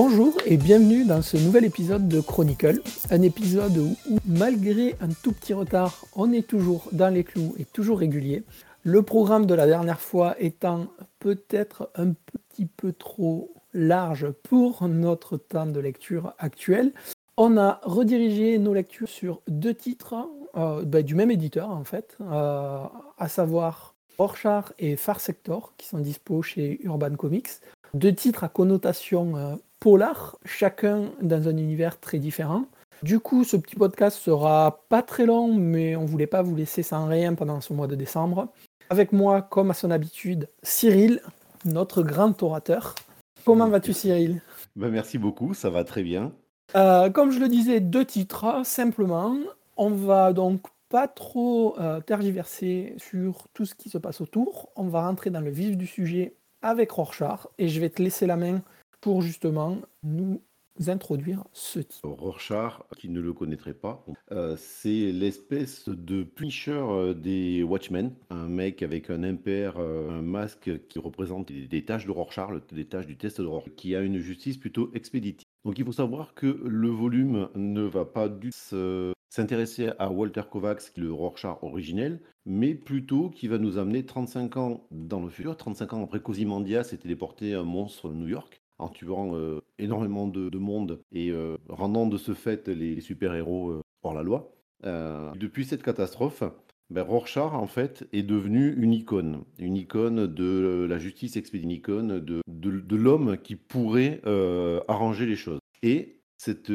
Bonjour et bienvenue dans ce nouvel épisode de Chronicle, un épisode où, malgré un tout petit retard, on est toujours dans les clous et toujours régulier. Le programme de la dernière fois étant peut-être un petit peu trop large pour notre temps de lecture actuel. On a redirigé nos lectures sur deux titres euh, bah, du même éditeur en fait, euh, à savoir Rorschach et Far Sector qui sont dispo chez Urban Comics. Deux titres à connotation euh, polar, chacun dans un univers très différent. Du coup, ce petit podcast sera pas très long, mais on voulait pas vous laisser sans rien pendant ce mois de décembre. Avec moi, comme à son habitude, Cyril, notre grand orateur. Comment vas-tu, Cyril? Ben, Merci beaucoup, ça va très bien. Euh, comme je le disais, deux titres, simplement. On va donc pas trop euh, tergiverser sur tout ce qui se passe autour. On va rentrer dans le vif du sujet avec Rorschach et je vais te laisser la main pour justement nous introduire ce titre. Rorschach, qui ne le connaîtrait pas, euh, c'est l'espèce de Punisher euh, des Watchmen, un mec avec un impair, euh, un masque qui représente des, tâches de Rorschach, des tâches du test de Rorschach, qui a une justice plutôt expéditive. Donc il faut savoir que le volume ne va pas du s'intéresser à Walter Kovacs, qui est le Rorschach originel, mais plutôt qui va nous amener 35 ans dans le futur, 35 ans après qu'Ozymandias s'est téléporté un monstre New York en tuant euh, énormément de, de, monde et euh, rendant de ce fait les, super-héros euh, hors la loi. depuis cette catastrophe, ben, Rorschach, en fait, est devenu une icône. Une icône de la justice expédiée, une icône de, l'homme qui pourrait arranger les choses. Et cet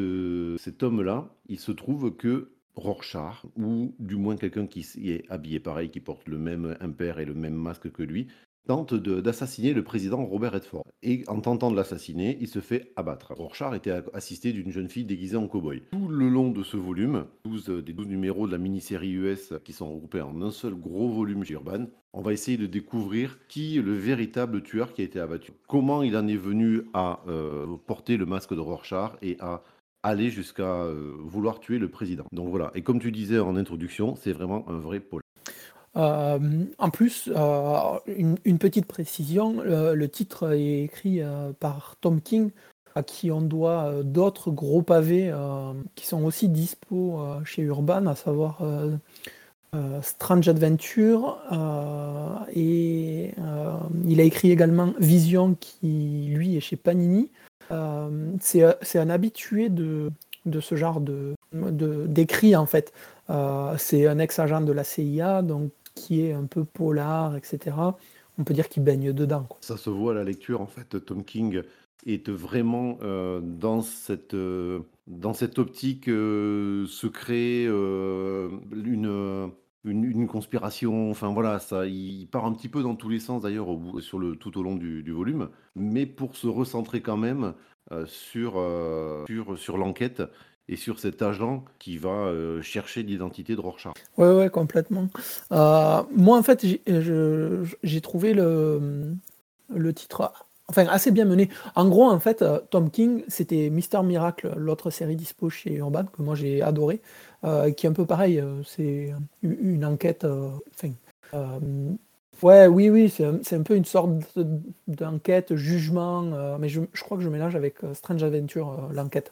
homme-là, il se trouve que Rorschach, ou du moins quelqu'un qui est habillé pareil, qui porte le même impair et le même masque que lui, tente d'assassiner le président Robert Redford. Et en tentant de l'assassiner, il se fait abattre. Rorschach était assisté d'une jeune fille déguisée en cow-boy. Tout le long de ce volume, 12, euh, des 12 numéros de la mini-série US qui sont regroupés en un seul gros volume chez Urban, on va essayer de découvrir qui est le véritable tueur qui a été abattu. Comment il en est venu à euh, porter le masque de Rorschach et à aller jusqu'à euh, vouloir tuer le président. Donc voilà, et comme tu disais en introduction, c'est vraiment un vrai pôle. Euh, en plus, euh, une, petite précision, le, le, titre est écrit euh, par Tom King, à qui on doit euh, d'autres gros pavés euh, qui sont aussi dispo chez Urban, à savoir Strange Adventure, et il a écrit également Vision, qui lui est chez Panini. C'est un habitué de, de ce genre de d'écrit en fait. c'est un ex-agent de la CIA, donc qui est un peu polar, etc. On peut dire qu'il baigne dedans. Ça se voit à la lecture, en fait. Tom King est vraiment euh, dans, cette, euh, dans cette optique euh, se crée euh, une, une, conspiration. Enfin voilà, ça, il part un petit peu dans tous les sens d'ailleurs sur le tout au long du, du, volume, mais pour se recentrer quand même sur, sur, sur l'enquête et sur cet agent qui va euh, chercher l'identité de Rorschach. Oui, ouais, complètement. Euh, moi, en fait, j'ai trouvé le, le titre enfin, assez bien mené. En gros, en fait, euh, Tom King, c'était Mister Miracle, l'autre série dispo chez Urban, que moi j'ai adoré, euh, qui est un peu pareil. C'est une enquête. Ouais, oui, oui, c'est un, un, peu une sorte d'enquête, jugement, euh, mais je, je, crois que je mélange avec euh, Strange Adventure, euh, l'enquête.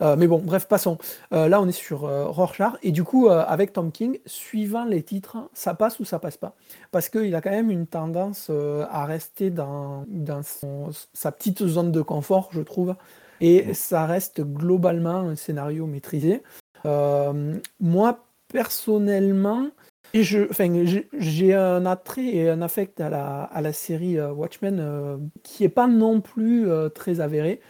Euh, mais bon, bref, passons. Là, on est sur Rorschach, et du coup, avec Tom King, suivant les titres, ça passe ou ça passe pas? Parce qu'il a quand même une tendance à rester dans, dans son, sa petite zone de confort, je trouve, et ça reste globalement un scénario maîtrisé. moi, personnellement, et je, enfin, j'ai un attrait et un affect à la, à la série euh, Watchmen euh, qui est pas non plus euh, très avéré.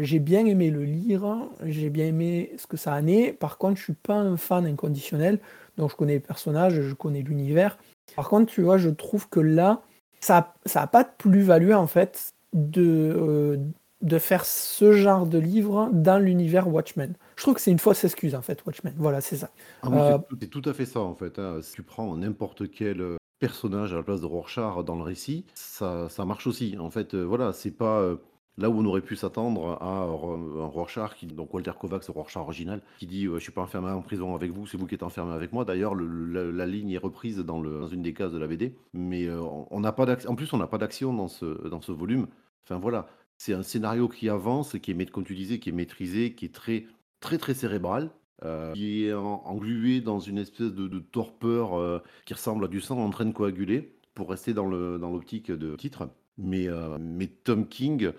J'ai bien aimé le lire, j'ai bien aimé ce que ça en est. Par contre, je suis pas un fan inconditionnel, donc je connais les personnages, je connais l'univers. Par contre, tu vois, je trouve que là, ça n'a pas de plus-value en fait de, de faire ce genre de livre dans l'univers Watchmen. Je trouve que c'est une fausse excuse en fait, Watchmen. Voilà, c'est ça. Ah, euh... C'est tout à fait ça en fait. Hein. Si tu prends n'importe quel euh, personnage à la place de Rorschach dans le récit, ça, ça marche aussi. En fait, euh, voilà, c'est pas euh, là où on aurait pu s'attendre à un Rorschach, qui, donc Walter Kovacs, Rorschach original, qui dit Je suis pas enfermé en prison avec vous, c'est vous qui êtes enfermé avec moi. D'ailleurs, la, la, ligne est reprise dans, le, dans, une des cases de la BD, mais on n'a pas en plus, on n'a pas d'action dans ce, dans ce volume. Enfin voilà, c'est un scénario qui avance, qui est, comme tu disais, qui est maîtrisé, qui est très, très, très cérébral, euh, qui est englué dans une espèce de, torpeur euh, qui ressemble à du sang en train de coaguler, pour rester dans l'optique dans de titre. Mais, euh, mais Tom King,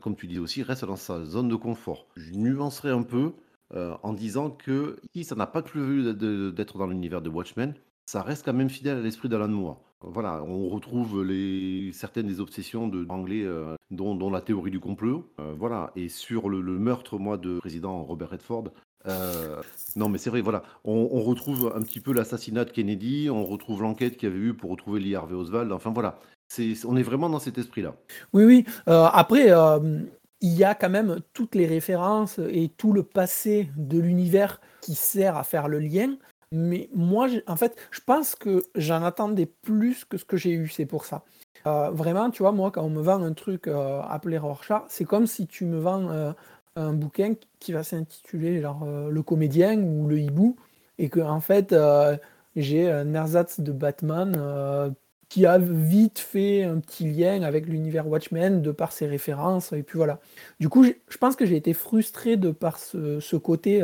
comme tu dis aussi, reste dans sa zone de confort. Je nuancerai un peu en disant que si ça n'a pas plu d'être dans l'univers de Watchmen, ça reste quand même fidèle à l'esprit d'Alan Moore. Voilà, on retrouve les, certaines des obsessions de anglais, euh, dont, la théorie du complot. Euh, voilà, et sur le, meurtre, moi, de président Robert Redford. Euh, non, mais c'est vrai, voilà, on, retrouve un petit peu l'assassinat de Kennedy, on retrouve l'enquête qu'il y avait eu pour retrouver Lee Harvey Oswald. Enfin voilà, on est vraiment dans cet esprit-là. Oui, oui. après, il y a quand même toutes les références et tout le passé de l'univers qui sert à faire le lien. Mais moi, en fait, je pense que j'en attendais plus que ce que j'ai eu, c'est pour ça. Euh, vraiment, tu vois, moi, quand on me vend un truc euh, appelé Rorschach, c'est comme si tu me vends euh, un bouquin qui va s'intituler genre Le comédien ou Le hibou, et que en fait, j'ai un ersatz de Batman qui a vite fait un petit lien avec l'univers Watchmen de par ses références, et puis voilà. Du coup, je pense que j'ai été frustré de par ce, ce côté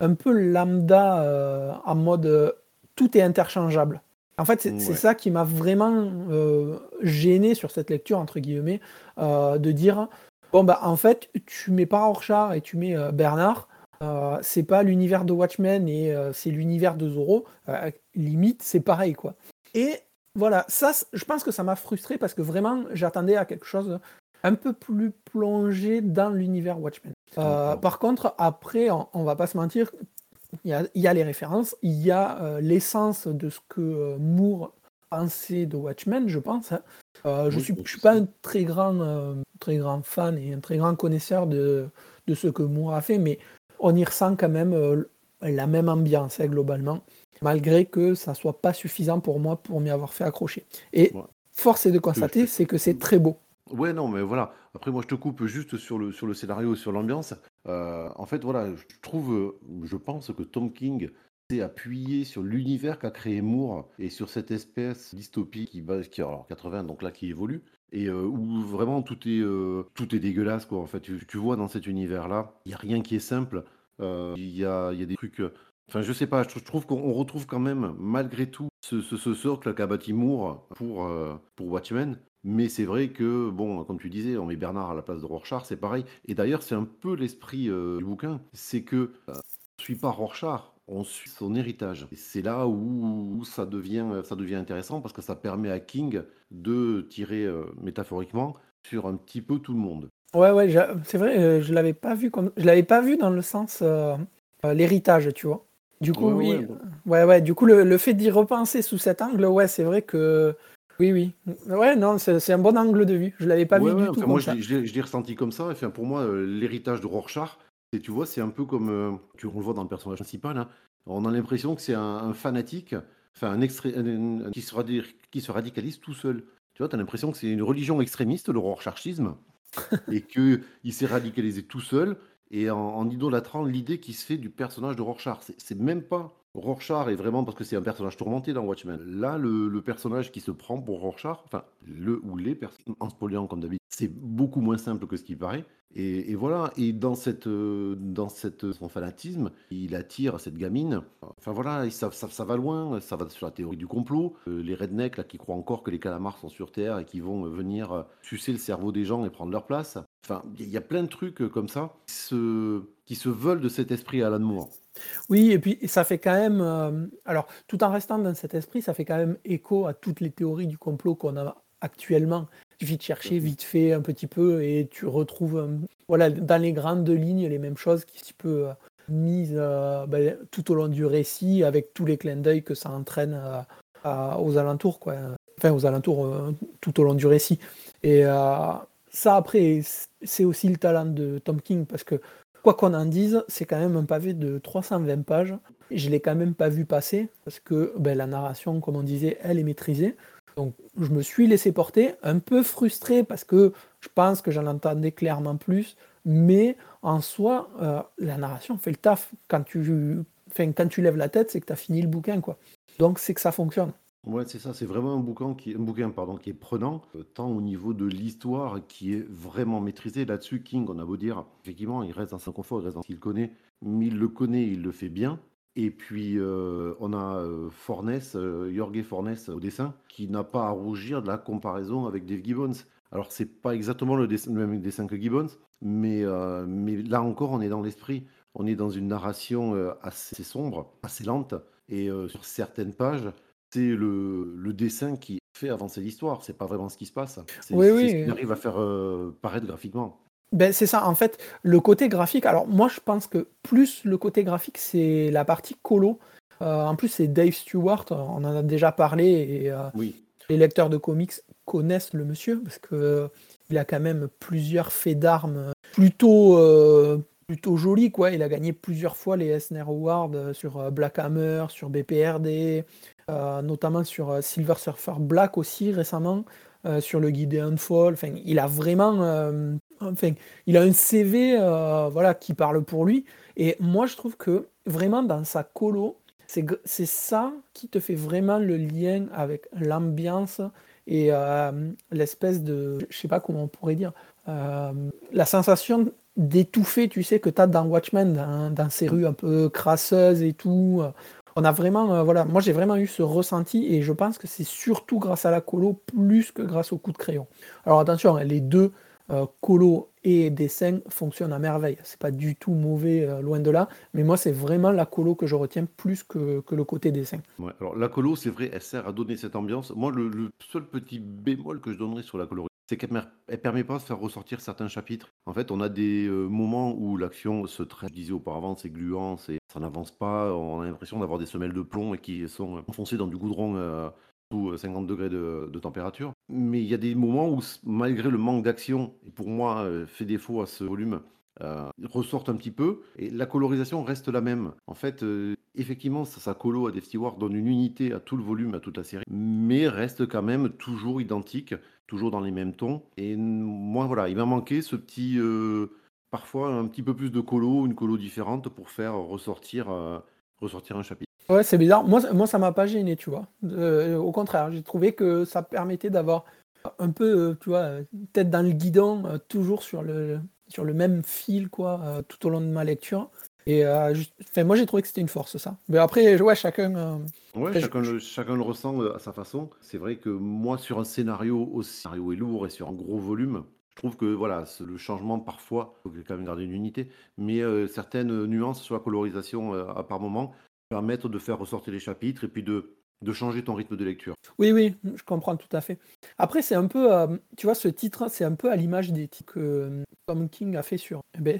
un peu lambda euh, en mode euh, tout est interchangeable. En fait, c'est ça qui m'a vraiment euh, gêné sur cette lecture, entre guillemets, de dire bon, bah, en fait, tu mets pas Rorschach et tu mets Bernard, c'est pas l'univers de Watchmen et c'est l'univers de Zoro. limite, c'est pareil, quoi. Et voilà, ça, je pense que ça m'a frustré parce que vraiment, j'attendais à quelque chose un peu plus plongé dans l'univers Watchmen. Euh, par contre, après, on, va pas se mentir, il y a, les références, il y a euh, l'essence de ce que euh, Moore pensait de Watchmen, je pense. Hein. je ne suis, suis, pas un très grand, très grand fan et un très grand connaisseur de, de, ce que Moore a fait, mais on y ressent quand même la même ambiance hein, globalement, malgré que ça soit pas suffisant pour moi pour m'y avoir fait accrocher. Et force est de constater, c'est que c'est très beau. Ouais, non, mais voilà. Après, moi, je te coupe juste sur le, sur le scénario, sur l'ambiance. Euh, en fait, voilà, je trouve, je pense que Tom King s'est appuyé sur l'univers qu'a créé Moore et sur cette espèce dystopie qui, va, qui alors 80, donc là, qui évolue. Et euh, où vraiment tout est, euh, tout est dégueulasse, quoi. En fait, tu, vois, dans cet univers-là, il n'y a rien qui est simple. Il y a, y a des trucs. Enfin, je sais pas, je trouve qu'on retrouve quand même, malgré tout, ce, ce, ce socle qu'a bâti Moore pour, pour Watchmen. Mais c'est vrai que, bon, comme tu disais, on met Bernard à la place de Rorschach, c'est pareil. Et d'ailleurs, c'est un peu l'esprit euh, du bouquin, c'est que euh, on ne suit pas Rorschach, on suit son héritage. Et c'est là où, ça, devient, ça devient intéressant parce que ça permet à King de tirer euh, métaphoriquement sur un petit peu tout le monde. Ouais, ouais, c'est vrai, je l'avais pas vu comme, je l'avais pas vu dans le sens l'héritage, tu vois. Du coup, oui, ouais, ouais, du coup, le, le fait d'y repenser sous cet angle, ouais, c'est vrai que oui, oui. Ouais, non, c'est un bon angle de vue. Je l'avais pas vu du tout. moi, je l'ai ressenti comme ça. Enfin, pour moi, euh, l'héritage de Rorschach, tu vois, c'est un peu comme euh, tu on le vois dans le personnage principal. Hein. On a l'impression que c'est un, fanatique, enfin un, extré, qui, se qui se radicalise tout seul. Tu vois, tu as l'impression que c'est une religion extrémiste, le Rorschachisme, et qu'il s'est radicalisé tout seul et en, en idolâtrant l'idée qui se fait du personnage de Rorschach. C'est même pas Rorschach est vraiment parce que c'est un personnage tourmenté dans Watchmen. Là, le, personnage qui se prend pour Rorschach, enfin, le ou les personnes, en spoilant comme d'habitude, c'est beaucoup moins simple que ce qui paraît. Et, voilà, et dans, cette, euh, dans cette, son fanatisme, il attire cette gamine. Enfin voilà, ça, ça, va loin, ça va sur la théorie du complot. Euh, les rednecks là, qui croient encore que les calamars sont sur Terre et qui vont venir euh, sucer le cerveau des gens et prendre leur place. Enfin, il y a plein de trucs comme ça qui se, qui se veulent de cet esprit Alan Moore. Oui, et puis ça fait quand même, euh, alors tout en restant dans cet esprit, ça fait quand même écho à toutes les théories du complot qu'on a actuellement. Il suffit de chercher vite fait un petit peu et tu retrouves, euh, voilà, dans les grandes lignes, les mêmes choses qui sont un peu euh, mises ben, tout au long du récit avec tous les clins d'œil que ça entraîne aux alentours, quoi. Enfin, aux alentours tout au long du récit. Et ça, après, c'est aussi le talent de Tom King parce que Quoi qu'on en dise, c'est quand même un pavé de 320 pages. Je ne l'ai quand même pas vu passer parce que ben, la narration, comme on disait, elle est maîtrisée. Donc je me suis laissé porter, un peu frustré parce que je pense que j'en entendais clairement plus, mais en soi, euh, la narration fait le taf. Quand tu, quand tu lèves la tête, c'est que tu as fini le bouquin. quoi. Donc c'est que ça fonctionne. C'est vraiment un bouquin qui, est prenant, euh, tant au niveau de l'histoire qui est vraiment maîtrisé. Là-dessus, King, on a beau dire, effectivement, il reste dans son confort, il reste dans ce qu'il connaît, mais il le connaît, il le fait bien. Et puis, euh, on a euh, Fornes, Jorge Fornes au dessin, qui n'a pas à rougir de la comparaison avec Dave Gibbons. Alors, c'est pas exactement le, même dessin que Gibbons, mais, là encore, on est dans l'esprit. On est dans une narration assez sombre, assez lente, et sur certaines pages, c'est le, le dessin qui fait avancer l'histoire. C'est pas vraiment ce qui se passe. C'est Oui, oui. ce qu'il arrive à faire euh, paraître graphiquement. Ben, c'est ça, en fait, le côté graphique. Alors, moi, je pense que plus le côté graphique, c'est la partie colo. Euh, en plus, c'est Dave Stewart, on en a déjà parlé, et euh, Oui, les lecteurs de comics connaissent le monsieur, parce que il a quand même plusieurs faits d'armes plutôt, plutôt jolis, quoi. Il a gagné plusieurs fois les Eisner Awards sur Black Hammer, sur BPRD, euh, notamment sur euh, Silver Surfer Black aussi récemment, euh, sur le Gideon Fall. Enfin, il a vraiment, enfin, il a un CV, voilà, qui parle pour lui. Et moi, je trouve que vraiment dans sa colo, c'est ça qui te fait vraiment le lien avec l'ambiance et l'espèce de, je sais pas comment on pourrait dire, la sensation d'étouffer, tu sais, que tu as dans Watchmen, dans ces rues un peu crasseuses et tout. On a vraiment, euh, voilà, moi j'ai vraiment eu ce ressenti et je pense que c'est surtout grâce à la colo plus que grâce au coup de crayon. Alors attention, hein, les deux, euh, colo et dessin, fonctionnent à merveille. C'est pas du tout mauvais, euh, loin de là, mais moi c'est vraiment la colo que je retiens plus que, le côté dessin. Alors la colo, c'est vrai, elle sert à donner cette ambiance. Moi, le, seul petit bémol que je donnerais sur la colorisation, c'est qu'elle mer- permet pas de faire ressortir certains chapitres. En fait, on a des euh, moments où l'action se traite, je disais auparavant, c'est gluant, c'est, ça n'avance pas, on a l'impression d'avoir des semelles de plomb et qui sont enfoncées dans du goudron euh, sous 50 degrés de, température. Mais il y a des moments où, malgré le manque d'action, et pour moi, euh, fait défaut à ce volume, euh, ressortent un petit peu et la colorisation reste la même. En fait, euh, effectivement, sa, colo à Dave Stewart donne une unité à tout le volume, à toute la série, mais reste quand même toujours identique, toujours dans les mêmes tons. Et moi, voilà, il m'a manqué ce petit, euh, parfois un petit peu plus de colo, une colo différente pour faire ressortir, euh, un chapitre. Ouais, c'est bizarre. Moi, moi ça m'a pas gêné, tu vois. Euh, au contraire, j'ai trouvé que ça permettait d'avoir un peu, tu vois, tête dans le guidon, toujours sur le, sur le même fil, quoi, tout au long de ma lecture. Et euh, juste- enfin, moi, j'ai trouvé que c'était une force, ça. Mais après, ouais, chacun. euh, Ouais, Après, je- chacun le, chacun le ressent euh, à sa façon. C'est vrai que moi, sur un scénario aussi, le scénario est lourd et sur un gros volume, je trouve que voilà, le changement parfois, il faut quand même garder une unité, mais euh, certaines nuances sur la colorisation à par moment permettent de faire ressortir les chapitres et puis de, de changer ton rythme de lecture. Oui, oui, je comprends tout à fait. Après, c'est un peu, euh, tu vois, ce titre, c'est un peu à l'image des titres que euh, Tom King a fait sur, eh ben,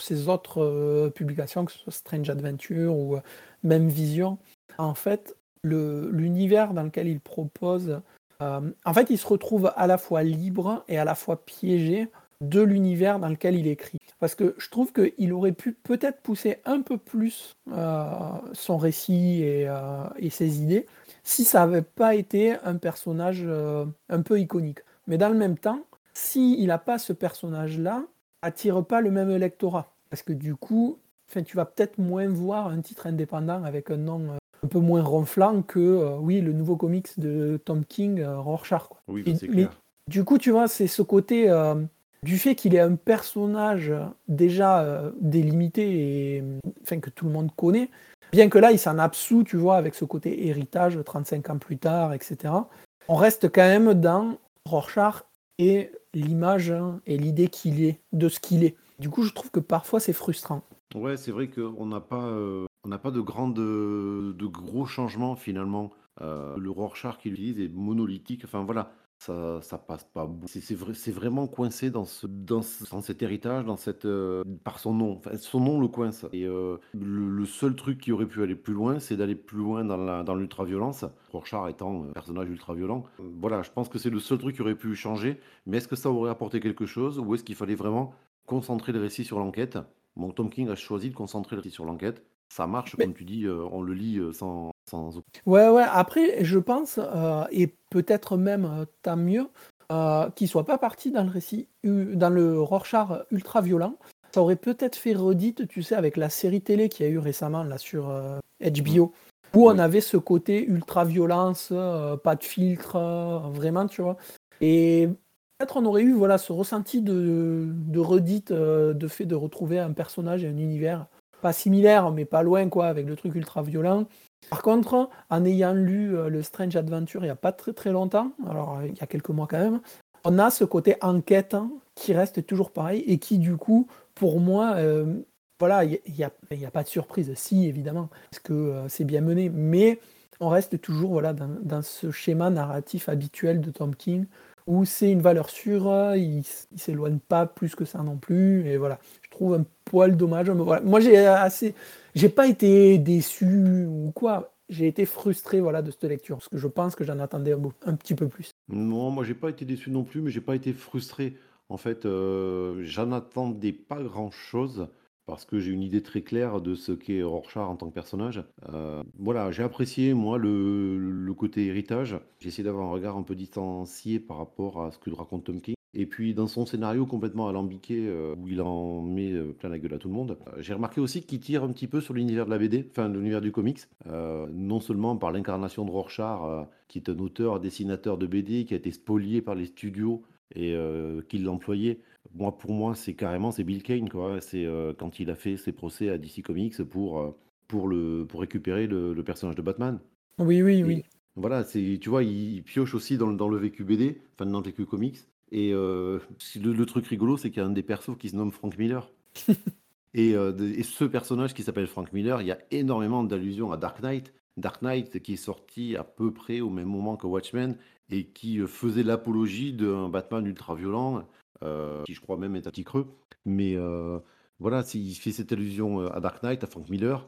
ses autres euh, publications, que ce soit Strange Adventure ou même Vision. En fait, l'univers dans lequel il propose, en fait, il se retrouve à la fois libre et à la fois piégé de l'univers dans lequel il écrit. Parce que je trouve qu'il aurait pu peut-être pousser un peu plus euh, son récit et, euh, et ses idées si ça n'avait pas été un personnage euh, un peu iconique. Mais dans le même temps, s'il n'a pas ce personnage-là, attire pas le même lectorat. Parce que du coup, tu vas peut-être moins voir un titre indépendant avec un nom un peu moins ronflant que, euh, oui, le nouveau comics de Tom King, euh, Rorschach. Quoi. Oui, Et- c'est mais clair. du coup, tu vois, c'est ce côté euh, du fait qu'il est un personnage déjà euh, délimité et que tout le monde connaît, bien que là, il s'en absout, tu vois, avec ce côté héritage 35 ans plus tard, etc. On reste quand même dans Rorschach et l'image hein, et l'idée qu'il est, de ce qu'il est. Du coup, je trouve que parfois, c'est frustrant. Ouais, c'est vrai qu'on n'a pas, euh, on n'a pas de de gros changements finalement. Euh, le Rorschach qu'il utilise est monolithique. Enfin voilà, ça, passe pas. C'est vrai, vraiment coincé dans ce, dans, ce- dans cet héritage, dans cette, euh, par son nom. Son nom le coince. Et euh, le, seul truc qui aurait pu aller plus loin, c'est d'aller plus loin dans l'ultra-violence. Rorschach étant un personnage ultra-violent. Voilà, je pense que c'est le seul truc qui aurait pu changer. Mais est-ce que ça aurait apporté quelque chose ou est-ce qu'il fallait vraiment concentrer le récit sur l'enquête? Bon, Tom King a choisi de concentrer le récit sur l'enquête. Ça marche, Mais- comme tu dis, euh, on le lit euh, sans, sans... Ouais, ouais, après, je pense, euh, et peut-être même tant mieux, qu'il soit pas parti dans le récit, dans le Rorschach ultra violent. Ça aurait peut-être fait redite, tu sais, avec la série télé qu'il y a eu récemment là sur HBO. où on avait ce côté ultra-violence, euh, pas de filtre, euh, vraiment, tu vois. Et peut-être on aurait eu voilà, ce ressenti de, de redite, euh, de fait de retrouver un personnage et un univers pas similaire, mais pas loin, quoi, avec le truc ultra-violent. Par contre, en ayant lu le Strange Adventure il n'y a pas très très longtemps, alors il y a quelques mois quand même, on a ce côté enquête hein, qui reste toujours pareil et qui, du coup, pour moi, voilà, il n'y a, pas de surprise. Si, évidemment, parce que euh, c'est bien mené, mais on reste toujours voilà, dans, ce schéma narratif habituel de Tom King, où c'est une valeur sûre, il ne s'éloigne pas plus que ça non plus, et voilà, trouve un poil dommage. Moi, j'ai assez, j'ai pas été déçu ou quoi, j'ai été frustré voilà, de cette lecture, parce que je pense que j'en attendais un, un, petit peu plus. Non, moi, j'ai pas été déçu non plus, mais j'ai pas été frustré. En fait, euh, j'en attendais pas grand-chose parce que j'ai une idée très claire de ce qu'est Rorschach en tant que personnage. Euh, voilà, j'ai apprécié, moi, le, le côté héritage. J'ai essayé d'avoir un regard un peu distancié par rapport à ce que raconte Tom King. Et puis, dans son scénario complètement alambiqué, euh, où il en met euh, plein la gueule à tout le monde, j'ai remarqué aussi qu'il tire un petit peu sur l'univers de la BD, enfin, l'univers du comics. non seulement par l'incarnation de Rorschach, qui est un auteur, dessinateur de BD, qui a été spolié par les studios et qui l'employait moi, pour moi, c'est carrément c'est Bill Kane, quoi. C'est euh, quand il a fait ses procès à DC Comics pour, euh, pour, le, pour récupérer le, personnage de Batman. Oui, oui, oui. Voilà, tu vois, il, pioche aussi dans, dans le VQBD, enfin dans le VQ Comics. Et euh, le, truc rigolo, c'est qu'il y a un des persos qui se nomme Frank Miller. et, et, ce personnage qui s'appelle Frank Miller, il y a énormément d'allusions à Dark Knight. Dark Knight qui est sorti à peu près au même moment que Watchmen et qui faisait l'apologie d'un Batman ultra violent euh, qui je crois même est un petit creux. Mais euh, voilà, s'il fait cette allusion euh, à Dark Knight, à Frank Miller,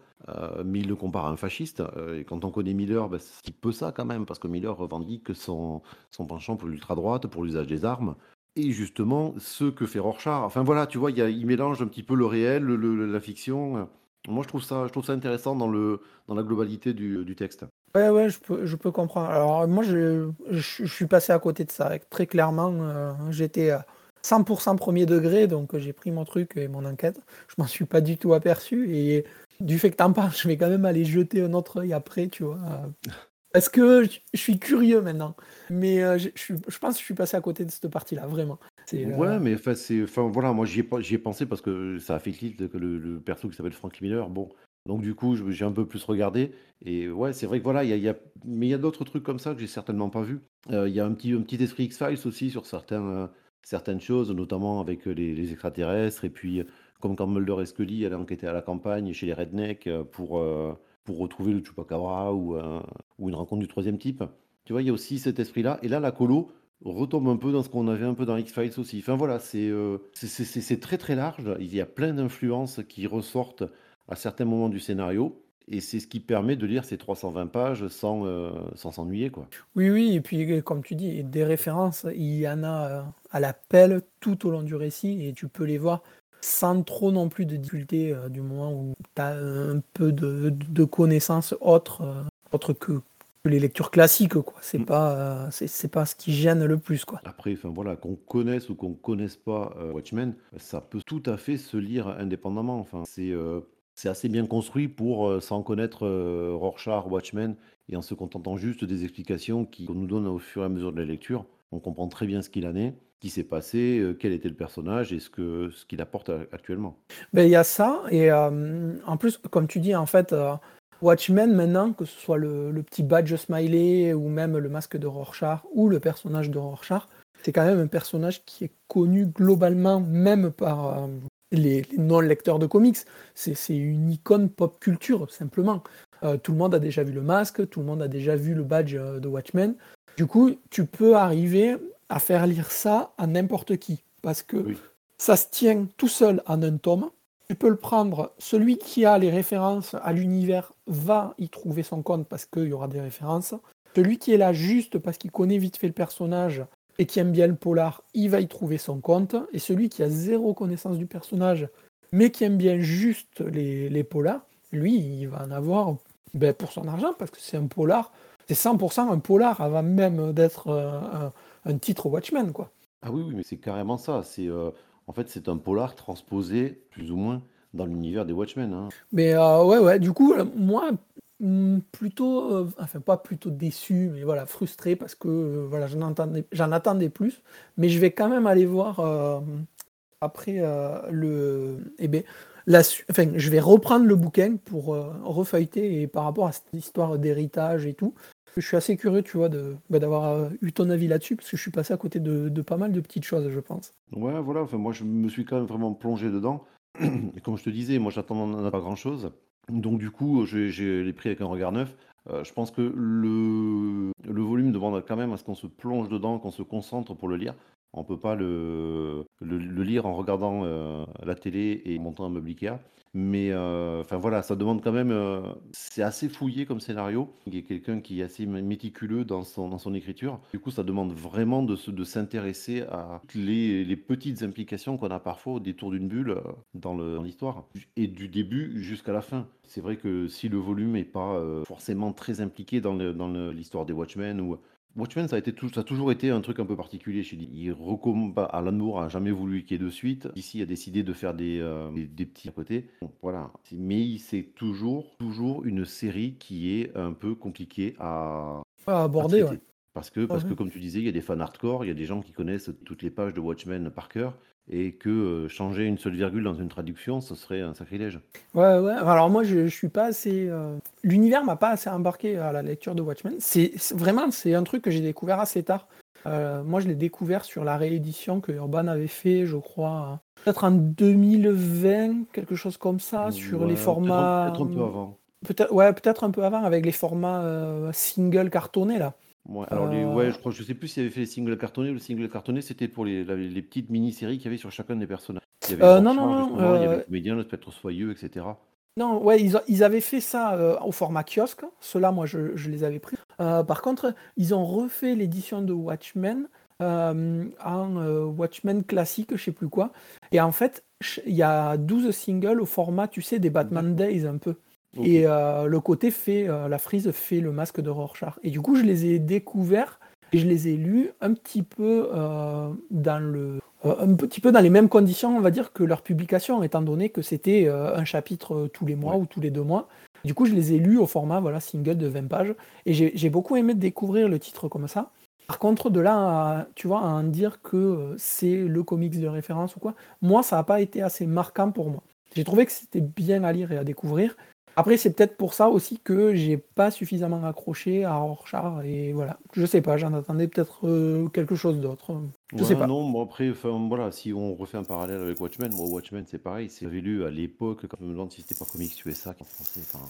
mais il le compare à un fasciste. et quand on connaît Miller, ben, c'est peu ça quand même, parce que Miller revendique son, son penchant pour l'ultra-droite, pour l'usage des armes. Et justement, ce que fait Rorschach. Enfin voilà, tu vois, il, mélange un petit peu le réel, la fiction. Moi, je trouve ça, je trouve ça intéressant dans, le, dans la globalité du, du texte. Ouais, ouais, je peux, je peux comprendre. Alors, moi, je, je, suis passé à côté de ça. Très clairement, j'étais 100% premier degré, donc j'ai pris mon truc et mon enquête. Je m'en suis pas du tout aperçu et du fait que t'en parles, je vais quand même aller jeter un autre œil après, tu vois. Parce que je suis curieux maintenant. Mais euh, je, je, pense que je suis passé à côté de cette partie-là, vraiment. Euh, ouais, mais enfin, c'est, enfin voilà, moi j'y ai, ai, pensé parce que ça a fait tilt que le, perso qui s'appelle Frank Miller, bon, donc du coup j'ai un peu plus regardé et ouais, c'est vrai que voilà, il y a, mais il y a d'autres trucs comme ça que j'ai certainement pas vu. Euh, il y a un petit, un petit esprit X-Files aussi sur certains, certaines choses, notamment avec les, extraterrestres, et puis comme quand Mulder et Scully allaient enquêter à la campagne chez les rednecks pour, pour retrouver le Chupacabra ou, ou une rencontre du troisième type. Tu vois, il y a aussi cet esprit-là. Et là, la colo retombe un peu dans ce qu'on avait un peu dans X-Files aussi. Enfin voilà, c'est très très large. Il y a plein d'influences qui ressortent à certains moments du scénario. Et c'est ce qui permet de lire ces 320 pages sans euh, s'ennuyer. quoi. Oui, oui, et puis euh, comme tu dis, des références, il y en a euh, à la pelle tout au long du récit et tu peux les voir sans trop non plus de difficulté du moment où tu as un peu de, de connaissances autres, autres que, les lectures classiques. quoi. C'est mm. pas, c'est pas ce qui gêne le plus. quoi. Après, enfin voilà, qu'on connaisse ou qu'on connaisse pas Watchmen, ça peut tout à fait se lire indépendamment. Enfin, c'est c'est assez bien construit pour, euh, sans connaître euh, Rorschach, Watchmen, et en se contentant juste des explications qu'on nous donne au fur et à mesure de la lecture. On comprend très bien ce qu'il en est, qui s'est passé, euh, quel était le personnage et ce que ce qu'il apporte actuellement. Ben, il y a ça, et en plus, comme tu dis, en fait, Watchmen, maintenant, que ce soit le, le, petit badge smiley ou même le masque de Rorschach ou le personnage de Rorschach, c'est quand même un personnage qui est connu globalement, même par, les, non-lecteurs de comics. C'est une icône pop culture, simplement. Euh, tout le monde a déjà vu le masque, tout le monde a déjà vu le badge euh, de Watchmen. Du coup, tu peux arriver à faire lire ça à n'importe qui, parce que ça se tient tout seul en un tome. Tu peux le prendre, celui qui a les références à l'univers va y trouver son compte parce qu'il y aura des références. Celui qui est là juste parce qu'il connaît vite fait le personnage et qui aime bien le polar, il va y trouver son compte. Et celui qui a zéro connaissance du personnage, mais qui aime bien juste les, les polars, lui, il va en avoir ben, pour son argent, parce que c'est un polar, c'est 100% un polar avant même d'être euh, un, titre Watchmen. Quoi. Ah oui, oui, mais c'est carrément ça. C'est, euh, en fait, c'est un polar transposé, plus ou moins, dans l'univers des Watchmen. Hein. Mais euh, ouais, ouais, du coup, moi, hmm, plutôt, euh, enfin pas plutôt déçu, mais voilà, frustré parce que euh, voilà, j'en attendais, j'en attendais plus. Mais je vais quand même aller voir euh, après le. Eh ben, la, enfin, je vais reprendre le bouquin pour refeuilleter et par rapport à cette histoire d'héritage et tout. Je suis assez curieux, tu vois, bah, d'avoir eu ton avis là-dessus, parce que je suis passé à côté de, pas mal de petites choses, je pense. Ouais, voilà, enfin, moi je me suis quand même vraiment plongé dedans. Comme je te disais, moi j'attends pas grand-chose. Donc du coup, j'ai les pris avec un regard neuf. Euh, je pense que le, volume demande quand même à ce qu'on se plonge dedans, qu'on se concentre pour le lire. On peut pas le, le, lire en regardant euh, la télé et montant un meuble Ikea. Mais euh, voilà, ça demande quand même. Euh, c'est assez fouillé comme scénario. Il y a quelqu'un qui est assez méticuleux dans son, dans son écriture. Du coup, ça demande vraiment de, de s'intéresser à toutes les, les petites implications qu'on a parfois au détour d'une bulle dans l'histoire. Et du début jusqu'à la fin. C'est vrai que si le volume n'est pas forcément très impliqué dans l'histoire des Watchmen ou Watchmen, ça a, été ça a toujours été un truc un peu particulier chez lui. Il recommande Alan Moore a jamais voulu qu'il y ait de suite. Ici, il a décidé de faire des, euh, des, petits à côté. voilà. Mais c'est toujours, toujours une série qui est un peu compliquée à, aborder. Parce que, parce que, comme tu disais, il y a des fans hardcore, il y a des gens qui connaissent toutes les pages de Watchmen par cœur et que euh, changer une seule virgule dans une traduction, ce serait un sacrilège. Ouais, ouais. Alors moi, je, je suis pas assez. Euh, l'univers m'a pas assez embarqué à la lecture de Watchmen. C'est vraiment, c'est un truc que j'ai découvert assez tard. Euh, moi, je l'ai découvert sur la réédition que Urban avait fait, je crois, peut-être en 2020, quelque chose comme ça, sur les formats. Peut-être un peu avant. Peut-être, ouais, peut-être un peu avant, avec les formats single cartonnés là. Ouais, alors les, ouais, je crois, je sais plus s'il avait fait les singles cartonnés ou le single cartonné, c'était pour les, les petites mini-séries qu'il y avait sur chacun des personnages. Il y avait euh, non, non, non, il y avait le comédien, le spectre soyeux, etc. Non, ouais, ils, ils avaient fait ça euh, au format kiosque. Ceux-là, moi, je, je, les avais pris. Euh, par contre, ils ont refait l'édition de Watchmen en Watchmen classique, je sais plus quoi. Et en fait, il y a 12 singles au format, tu sais, des Batman Days un peu. Et euh, le côté fait, euh, la frise fait le masque de Rorschach. Et du coup, je les ai découverts et je les ai lus un petit peu euh, dans le, un petit peu dans les mêmes conditions, on va dire, que leur publication, étant donné que c'était un chapitre tous les mois ou tous les deux mois. Du coup, je les ai lus au format voilà, single de 20 pages. Et j'ai beaucoup aimé découvrir le titre comme ça. Par contre, de là à, tu vois, à en dire que c'est le comics de référence ou quoi, moi, ça n'a pas été assez marquant pour moi. J'ai trouvé que c'était bien à lire et à découvrir, après, c'est peut-être pour ça aussi que j'ai pas suffisamment accroché à Rorschach et voilà. Je sais pas, j'en attendais peut-être euh, quelque chose d'autre. Je sais pas. Non, après, voilà, si on refait un parallèle avec Watchmen, moi Watchmen c'est pareil, j'avais lu à l'époque, quand je me demande si c'était pas Comics USA en français, enfin,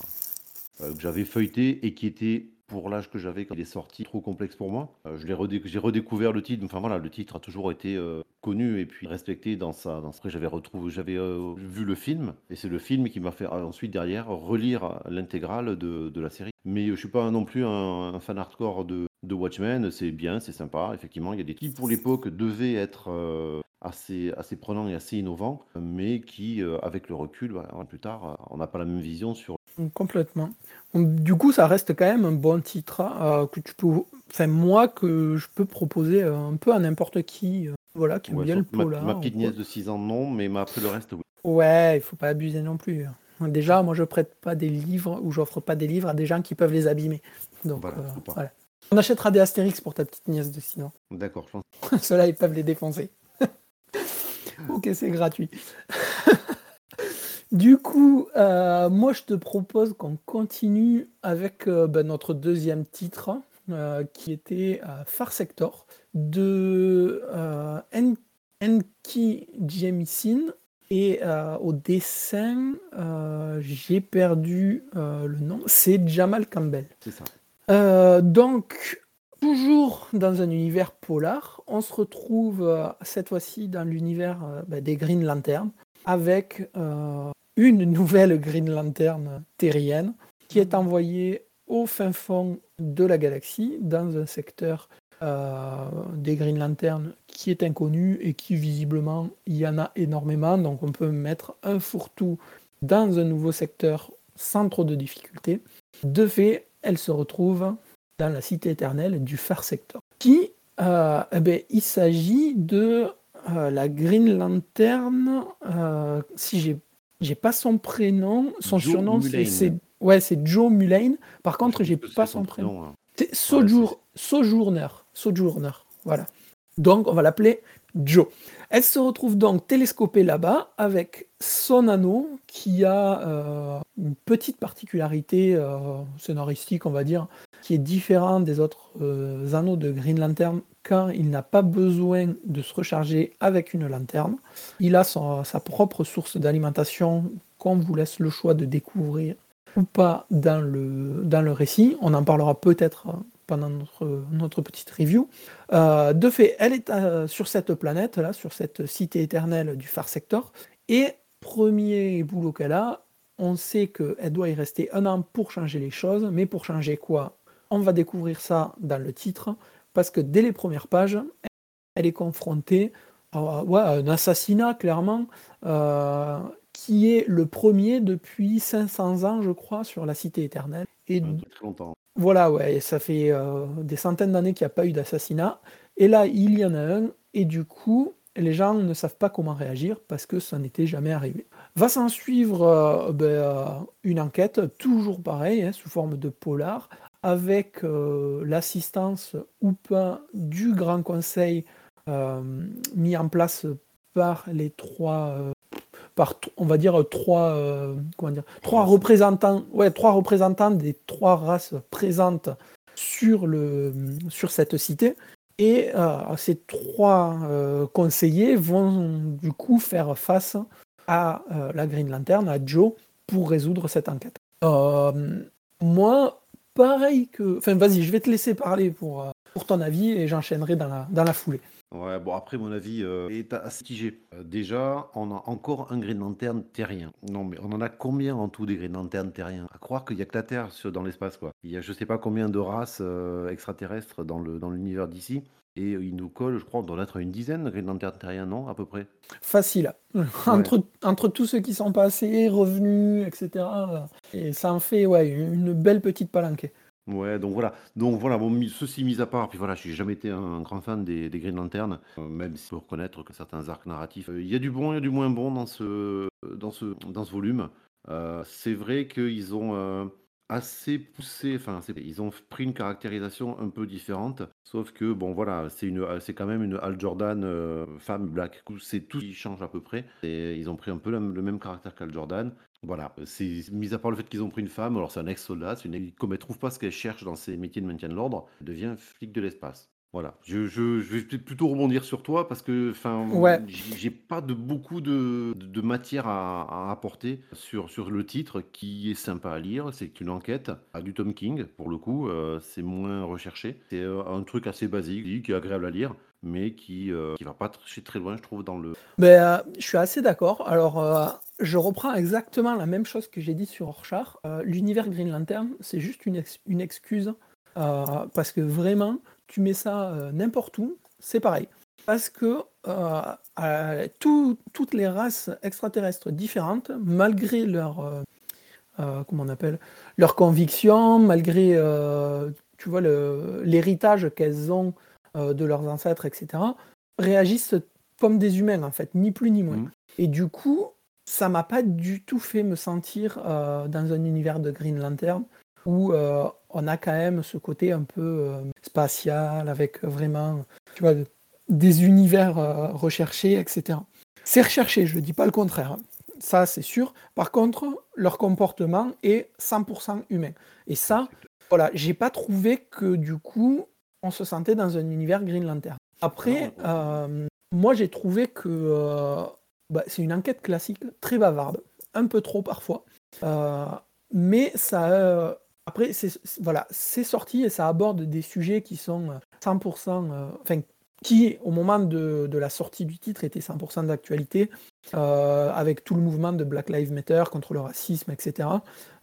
euh, que j'avais feuilleté et qui était pour l'âge que j'avais quand il est sorti, trop complexe pour moi. Euh, je l'ai j'ai redécouvert le titre. Enfin voilà, le titre a toujours été euh, connu et puis respecté dans sa. Que j'avais retrouvé, j'avais euh, vu le film et c'est le film qui m'a fait ensuite derrière relire l'intégrale de, la série. Mais je suis pas non plus un, fan hardcore de, Watchmen. C'est bien, c'est sympa. Effectivement, il y a des qui pour l'époque devaient être assez, assez prenants et assez innovants, mais qui, avec le recul, plus tard, on n'a pas la même vision sur Complètement. Du coup, ça reste quand même un bon titre euh, que tu peux, enfin moi que je peux proposer euh, un peu à n'importe qui, euh, voilà, qui aime bien le polar. Ma, petite nièce de 6 ans non, mais après le reste oui. Ouais, il faut pas abuser non plus. Déjà, moi je prête pas des livres ou j'offre pas des livres à des gens qui peuvent les abîmer. Donc voilà. On achètera des Astérix pour ta petite nièce de 6 ans. D'accord, je pense. Ceux-là, ils peuvent les défoncer. ok, c'est gratuit. Du coup, euh, moi je te propose qu'on continue avec euh, ben, notre deuxième titre, euh, qui était Far Sector, de Enki Jemisin. Et au dessin, j'ai perdu le nom, c'est Jamal Campbell. C'est ça. donc, toujours dans un univers polar, on se retrouve cette fois-ci dans l'univers ben, des Green Lanterns avec une nouvelle Green Lantern terrienne qui est envoyée au fin fond de la galaxie, dans un secteur euh, des Green Lanterns qui est inconnu et qui visiblement il y en a énormément. Donc on peut mettre un fourre-tout dans un nouveau secteur sans trop de difficultés. De fait, elle se retrouve dans la cité éternelle du Far Sector. Qui, euh, eh ben, il s'agit de euh, la Green Lantern, si j'ai j'ai pas son prénom, son surnom c'est ouais, c'est Joe Mulane. Par contre, j'ai pas son son prénom. prénom. hein. C'est Ouais, c'est Sojour, Sojourner. Sojourner. Voilà. Donc, on va l'appeler Joe. Elle se retrouve donc télescopée là-bas avec son anneau qui a euh, une petite particularité euh, scénaristique, on va dire, qui est différent des autres euh, anneaux de Green Lantern car il n'a pas besoin de se recharger avec une lanterne. Il a sa propre source d'alimentation qu'on vous laisse le choix de découvrir ou pas dans le, dans le récit. On en parlera peut-être pendant notre, notre petite review. Euh, de fait, elle est euh, sur cette planète, là, sur cette cité éternelle du Far Sector. Et premier boulot qu'elle a, on sait qu'elle doit y rester un an pour changer les choses. Mais pour changer quoi? On va découvrir ça dans le titre. Parce que dès les premières pages, elle est confrontée à, ouais, à un assassinat, clairement, euh, qui est le premier depuis 500 ans, je crois, sur la cité éternelle. Et très longtemps. voilà, ouais, ça fait euh, des centaines d'années qu'il n'y a pas eu d'assassinat. Et là, il y en a un, et du coup, les gens ne savent pas comment réagir parce que ça n'était jamais arrivé. Va s'en suivre euh, ben, euh, une enquête, toujours pareil, hein, sous forme de polar, avec euh, l'assistance ou pas du Grand Conseil euh, mis en place par les trois, euh, par on va dire trois, euh, comment dire, trois représentants, ouais, trois représentants des trois races présentes sur le, sur cette cité. Et euh, ces trois euh, conseillers vont du coup faire face à la Green Lantern, à Joe, pour résoudre cette enquête. Moi, pareil que. Enfin, vas-y, je vais te laisser parler pour, euh, pour ton avis et j'enchaînerai dans la, dans la foulée. Ouais, bon, après, mon avis euh, est assez mitigé. Euh, déjà, on a encore un Green Lantern terrien. Non, mais on en a combien en tout des Green Lantern terriens? À croire qu'il y a que la Terre sur- dans l'espace, quoi. Il y a je sais pas combien de races extraterrestres dans le dans l'univers d'ici. Et il nous colle, je crois, on doit en être à une dizaine Green Lantern terriens, non À peu près? Facile. entre, entre tous ceux qui sont passés, revenus, etc. euh, Et ça en fait ouais, une belle petite palanquée. Ouais, donc voilà. Donc voilà, bon, ceci mis à part, puis voilà, j'ai jamais été un grand fan des, des Green Lantern, euh, même si faut reconnaître que certains arcs narratifs, euh, il y a du bon, il y a du moins bon dans ce, dans ce, dans ce volume. Euh, c'est vrai qu'ils ont assez poussé, enfin, ils ont pris une caractérisation un peu différente, sauf que bon, voilà, c'est quand même une Hal Jordan euh, femme black. C'est tout qui change à peu près. Et ils ont pris un peu le, même caractère qu'Hal Jordan. Voilà, c'est mis à part le fait qu'ils ont pris une femme, alors c'est un ex-soldat, comme elle trouve pas ce qu'elle cherche dans ses métiers de maintien de l'ordre, elle devient flic de l'espace. Voilà, je, je- je vais plutôt rebondir sur toi parce que enfin, Ouais. j'ai pas de beaucoup de, matière à, à apporter sur, sur le titre qui est sympa à lire. C'est une enquête à du Tom King pour le coup, euh, c'est moins recherché. C'est euh, un truc assez basique, qui est agréable à lire, mais qui, euh, qui va pas très, très loin, je trouve, dans le, Ben, euh, je suis assez d'accord. Alors, euh, je reprends exactement la même chose que j'ai dit sur. Euh, L'univers Green Lantern, c'est juste une, ex- une excuse euh, parce que vraiment, tu mets ça euh, n'importe où, c'est pareil. Parce que euh, tout- toutes les races extraterrestres différentes, malgré leur, comment on appelle, leurs convictions, malgré, tu vois, l'héritage qu'elles ont de leurs ancêtres, etc., réagissent comme des humains, en fait, ni plus ni moins. Mhm. Et du coup, ça m'a pas du tout fait me sentir dans un univers de Green Lantern où euh, on a quand même ce côté un peu euh, spatial, avec vraiment, tu vois, de- des univers euh, recherchés, etc. C'est recherché, je ne dis pas le contraire. hein. Ça, c'est sûr. Par contre, leur comportement est 100% humain. Et ça, voilà, j'ai pas trouvé que du coup, on se sentait dans un univers Green Lantern. Après, moi, j'ai trouvé que bah, c'est une enquête classique, très bavarde, un peu trop parfois. Euh, mais ça, euh, après, c'est voilà, sorti et ça aborde des sujets qui sont euh, 100%, euh, enfin, qui au moment de, de la sortie du titre étaient 100% d'actualité, euh, avec tout le mouvement de Black Lives Matter contre le racisme, etc.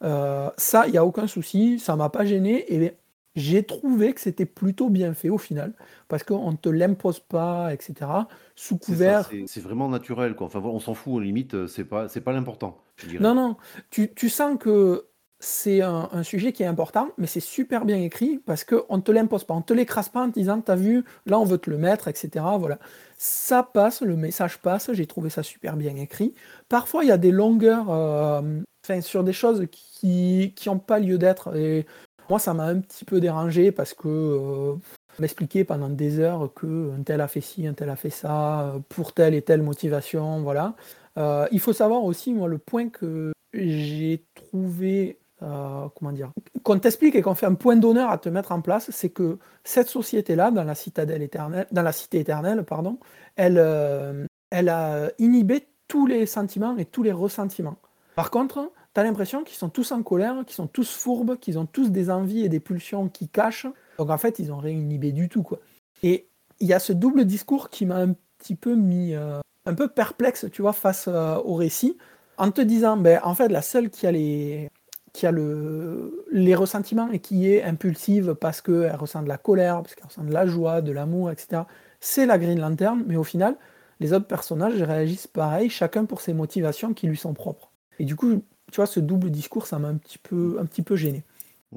Euh, ça, il n'y a aucun souci, ça m'a pas gêné et j'ai trouvé que c'était plutôt bien fait au final, parce qu'on ne te l'impose pas, etc. Sous couvert. c'est vraiment naturel, quoi. Enfin, on s'en fout, limite, euh, c'est pas, pas l'important. Non, non, tu, tu sens que c'est un, sujet qui est important, mais c'est super bien écrit parce qu'on ne te l'impose pas, on ne te l'écrase pas en te disant, as vu, là on veut te le mettre, etc. Voilà. Ça passe, le message passe, j'ai trouvé ça super bien écrit. Parfois, il y a des longueurs euh, sur des choses qui n'ont pas lieu d'être. Et moi, ça m'a un petit peu dérangé parce que euh, m'expliquer pendant des heures que un tel a fait ci, un tel a fait ça, euh, pour telle et telle motivation, voilà. il faut savoir aussi, moi, le point que j'ai trouvé euh, comment dire, qu'on t'explique et qu'on fait un point d'honneur à te mettre en place, c'est que cette société-là, dans la citadelle éternelle, dans la cité éternelle, pardon, elle, euh, elle a inhibé tous les sentiments et tous les ressentiments. Par contre, tu as l'impression qu'ils sont tous en colère, qu'ils sont tous fourbes, qu'ils ont tous des envies et des pulsions qui cachent. Donc en fait, ils ont rien inhibé du tout, quoi. Et il y a ce double discours qui m'a un petit peu mis euh, un peu perplexe, tu vois, face au récit, en te disant, ben, en fait, la seule qui a les, qui a le, les ressentiments et qui est impulsive parce qu'elle ressent de la colère, parce qu'elle ressent de la joie, de l'amour, etc. C'est la Green Lantern, mais au final, les autres personnages réagissent pareil, chacun pour ses motivations qui lui sont propres. Et du coup, tu vois, ce double discours, ça m'a un petit peu, un petit peu gêné.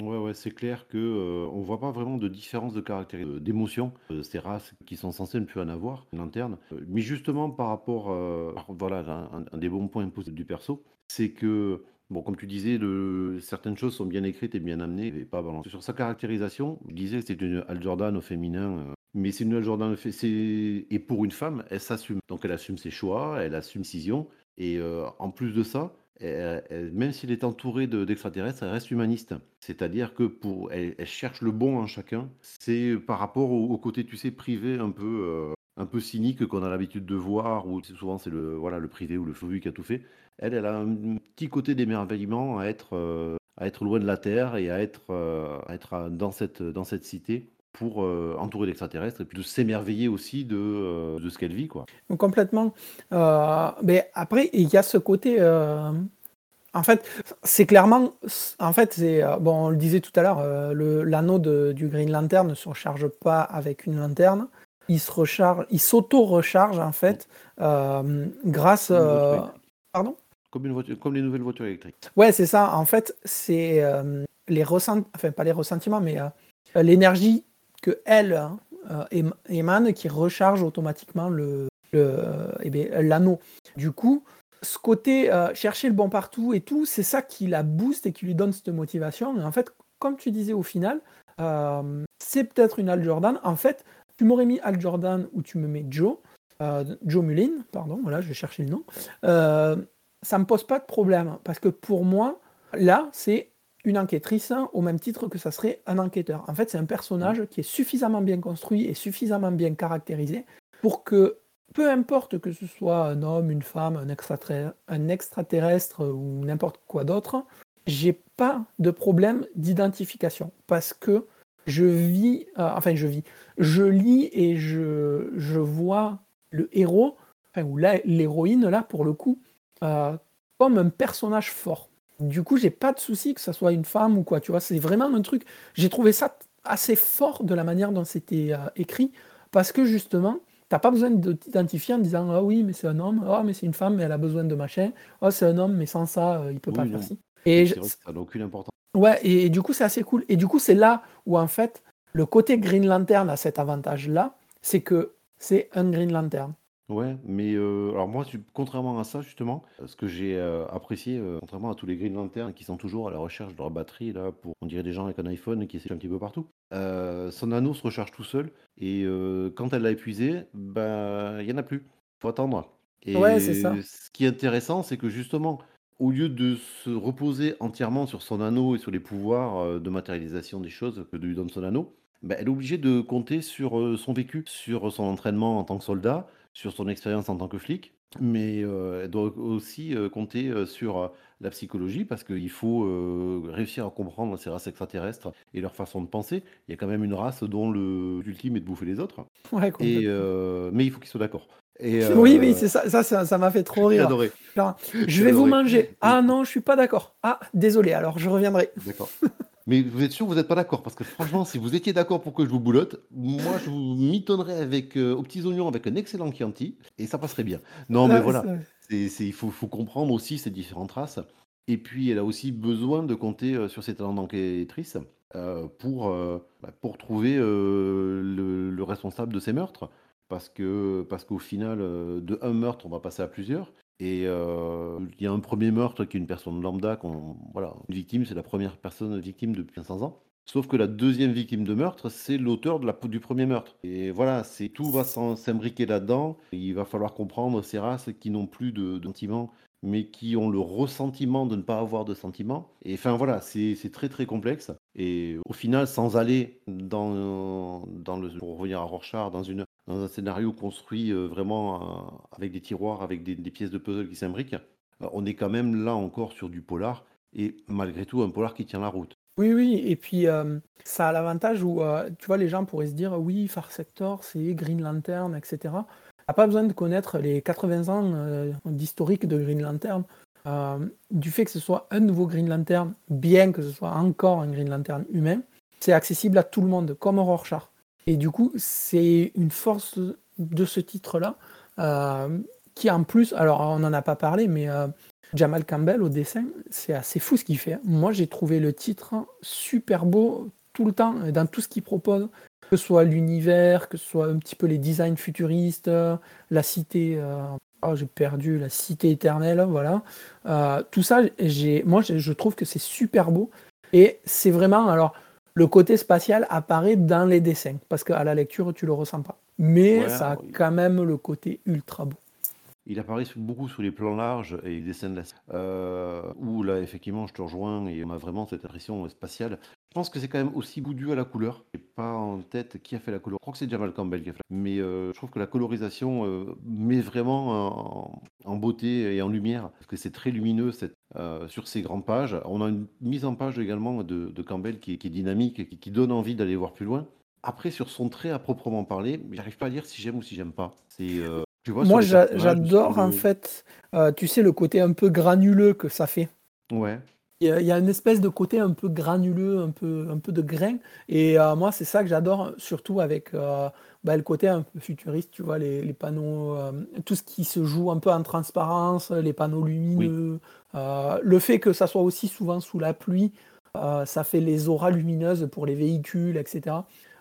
Ouais, ouais, c'est clair que euh, on voit pas vraiment de différence de caractère, euh, d'émotion. Euh, ces races qui sont censées ne plus en avoir, lanterne. mais justement, par rapport, voilà, un, des bons points du perso, c'est que Bon, comme tu disais, certaines choses sont bien écrites et bien amenées et pas balancées. Sur sa caractérisation, je disais que c'est une Al Jordan au féminin, euh, mais c'est une Al Jordan au et pour une femme, elle s'assume. Donc elle assume ses choix, elle assume ses et euh, en plus de ça, même s'il est entouré d'extraterrestres, elle reste humaniste. C'est-à-dire que pour elle, cherche le bon en chacun. C'est par rapport au, côté, tu sais, privé un peu euh, un peu cynique qu'on a l'habitude de voir, où souvent c'est le, voilà, le privé ou le faux qui a tout fait. Elle, elle a un petit côté d'émerveillement à être, euh, à être loin de la Terre et à être, euh, à être dans, cette, dans cette cité pour euh, entourer d'extraterrestres et puis de s'émerveiller aussi de, de ce qu'elle vit. Quoi. Complètement. mais après, il y a ce côté. En fait, c'est clairement, en fait, c'est bon, on le disait tout à l'heure, l'anneau du Green Lantern ne se recharge pas avec une lanterne il se recharge, il s'auto-recharge en fait grâce. Pardon? Comme, les nouvelles voitures électriques. Ouais, c'est ça. En fait, c'est euh, les ressentiments, enfin pas les ressentiments, mais euh, l'énergie que elle euh, émane qui recharge automatiquement le, eh l'anneau. Du coup, ce côté chercher le bon partout et tout, c'est ça qui la booste et qui lui donne cette motivation. Et en fait, comme tu disais au final, c'est peut-être une Al Jordan. En fait, tu m'aurais mis Al Jordan ou tu me mets Joe. Joe Mullin, pardon, voilà, je vais chercher le nom ça me pose pas de problème parce que pour moi, là, c'est une enquêtrice au même titre que ça serait un enquêteur. En fait, c'est un personnage qui est suffisamment bien construit et suffisamment bien caractérisé pour que, peu importe que ce soit un homme, une femme, un, extraterrestre ou n'importe quoi d'autre, j'ai pas de problème d'identification parce que je vis, euh, enfin je vis, je lis et je, je vois le héros, enfin, ou l'héroïne là pour le coup, euh, comme un personnage fort. Du coup, j'ai pas de souci que ça soit une femme ou quoi, tu vois, c'est vraiment un truc. J'ai trouvé ça assez fort de la manière dont c'était euh, écrit, parce que justement, t'as pas besoin de t'identifier en disant ah oui, mais c'est un homme, ah mais c'est une femme, mais elle a besoin de machin, ah c'est un homme, mais sans ça, il peut pas faire ci. Et ça n'a aucune importance. Ouais, et, du coup, c'est assez cool. Et du coup, c'est là où en fait, le côté Green Lantern a cet avantage-là, c'est que c'est un Green Lantern. Ouais, mais euh, alors moi, contrairement à ça, justement, ce que j'ai euh, apprécié, euh, contrairement à tous les Green Lantern qui sont toujours à la recherche de leur batterie, là, pour, on dirait des gens avec un iPhone qui essaient un petit peu partout, son anneau se recharge tout seul, et quand elle l'a épuisé, ben, il y en a plus. Faut attendre. Et Ouais, c'est ça. ce qui est intéressant, c'est que justement, au lieu de se reposer entièrement sur son anneau et sur les pouvoirs de matérialisation des choses que lui donne son anneau, ben, elle est obligée de compter sur son vécu, sur son entraînement en tant que soldat, sur son expérience en tant que flic, mais euh, elle doit aussi euh, compter euh, sur la psychologie parce qu'il faut réussir à comprendre ces races extraterrestres et leur façon de penser. Il y a quand même une race dont le ultime est de bouffer les autres. et, mais il faut qu'ils soient d'accord. Oui, oui, c'est ça, ça, ça, m'a fait trop rire. Adoré. je vais vous manger. Ah non, je suis pas d'accord. Ah, désolé, alors je reviendrai. D'accord. Mais vous êtes sûr que vous n'êtes pas d'accord? Parce que franchement, si vous étiez d'accord pour que je vous boulotte, moi je vous mitonnerais avec, euh, aux petits oignons avec un excellent Chianti et ça passerait bien. Non, mais voilà, il faut, faut comprendre aussi ces différentes races. Et puis, elle a aussi besoin de compter sur ses talents d'enquêtrice pour, bah, pour trouver le, responsable de ces meurtres. Parce que parce qu'au final, de un meurtre, on va passer à plusieurs. Et il y a un premier meurtre qui est une personne lambda, qu'on, voilà, une victime, c'est la première personne victime depuis 500 ans. Sauf que la deuxième victime de meurtre, c'est l'auteur de la, du premier meurtre. Et voilà, c'est tout va s'imbriquer là-dedans. Il va falloir comprendre ces races qui n'ont plus de, de sentiments, mais qui ont le ressentiment de ne pas avoir de sentiments. Et enfin voilà, c'est très très complexe. Et au final, sans aller dans, dans le, pour revenir à Rorschach, dans, une, dans un scénario construit euh, vraiment euh, avec des tiroirs, avec des, pièces de puzzle qui s'imbriquent, euh, on est quand même là encore sur du polar. Et malgré tout, un polar qui tient la route. Oui, oui, et puis ça a l'avantage où, tu vois, les gens pourraient se dire, oui, Far Sector, c'est Green Lantern, etc. n'a pas besoin de connaître les 80 ans d'historique de Green Lantern. du fait que ce soit un nouveau Green Lantern, bien que ce soit encore un Green Lantern humain, c'est accessible à tout le monde, comme Rorschach. Et du coup, c'est une force de ce titre-là, qui en plus, alors on n'en a pas parlé, mais Jamal Campbell au dessin, c'est assez fou ce qu'il fait. Moi, j'ai trouvé le titre super beau tout le temps, dans tout ce qu'il propose, que ce soit l'univers, que ce soit un petit peu les designs futuristes, la cité. Euh, oh, j'ai perdu la cité éternelle, voilà. Euh, tout ça, j'ai, moi, je trouve que c'est super beau. Et c'est vraiment, alors, le côté spatial apparaît dans les dessins, parce qu'à la lecture, tu le ressens pas. Mais ça a quand même le côté ultra beau. Il apparaît beaucoup sous les plans larges et des scènes euh, où là, effectivement, je te rejoins et on a vraiment cette impression spatiale. Pense que c'est quand même aussi dû à la couleur. Je pas en tête qui a fait la couleur. Je crois que c'est Jamal Campbell qui a fait. Mais euh, je trouve que la colorisation euh, met vraiment en, beauté et en lumière, parce que c'est très lumineux cette, euh, sur ces grandes pages. On a une mise en page également de, Campbell qui, est dynamique, et qui donne envie d'aller voir plus loin. Après, sur son trait à proprement parler, j'arrive pas à dire si j'aime ou si j'aime pas. C'est moi, j'adore en fait, tu sais, le côté un peu granuleux que ça fait. Ouais. Il y, a, une espèce de côté un peu granuleux, un peu, un peu de grain. Et euh, moi, c'est ça que j'adore, surtout avec euh, bah, le côté un peu futuriste, tu vois, les, panneaux, tout ce qui se joue un peu en transparence, les panneaux lumineux. le fait que ça soit aussi souvent sous la pluie, ça fait les auras lumineuses pour les véhicules, etc.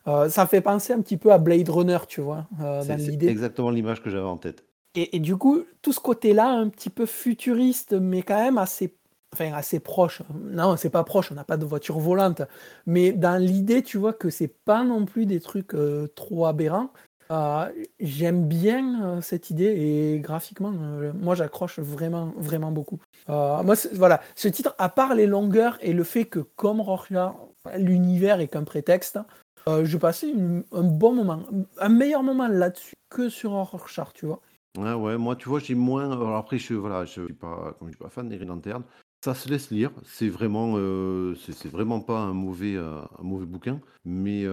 Euh, ça fait penser un petit peu à Blade Runner, tu vois, euh, dans l'idée. exactement l'image que j'avais en tête. Et, du coup, tout ce côté-là, un petit peu futuriste, mais quand même assez, enfin, assez proche. Non, c'est pas proche, on n'a pas de voiture volante. Mais dans l'idée, tu vois que c'est pas non plus des trucs euh, trop aberrants. J'aime bien cette idée et graphiquement, moi j'accroche vraiment, vraiment beaucoup. moi, voilà, ce titre, à part les longueurs et le fait que, comme Rorschach, l'univers est qu'un prétexte, euh, je passais un bon moment, un meilleur moment là-dessus que sur Rorschach, tu vois. Ouais, ouais, moi, tu vois, j'ai moins. Alors après, je voilà, je suis pas, je suis pas fan des Green. Ça se laisse lire. C'est vraiment, euh, c'est vraiment pas un mauvais, euh, un mauvais bouquin. Mais,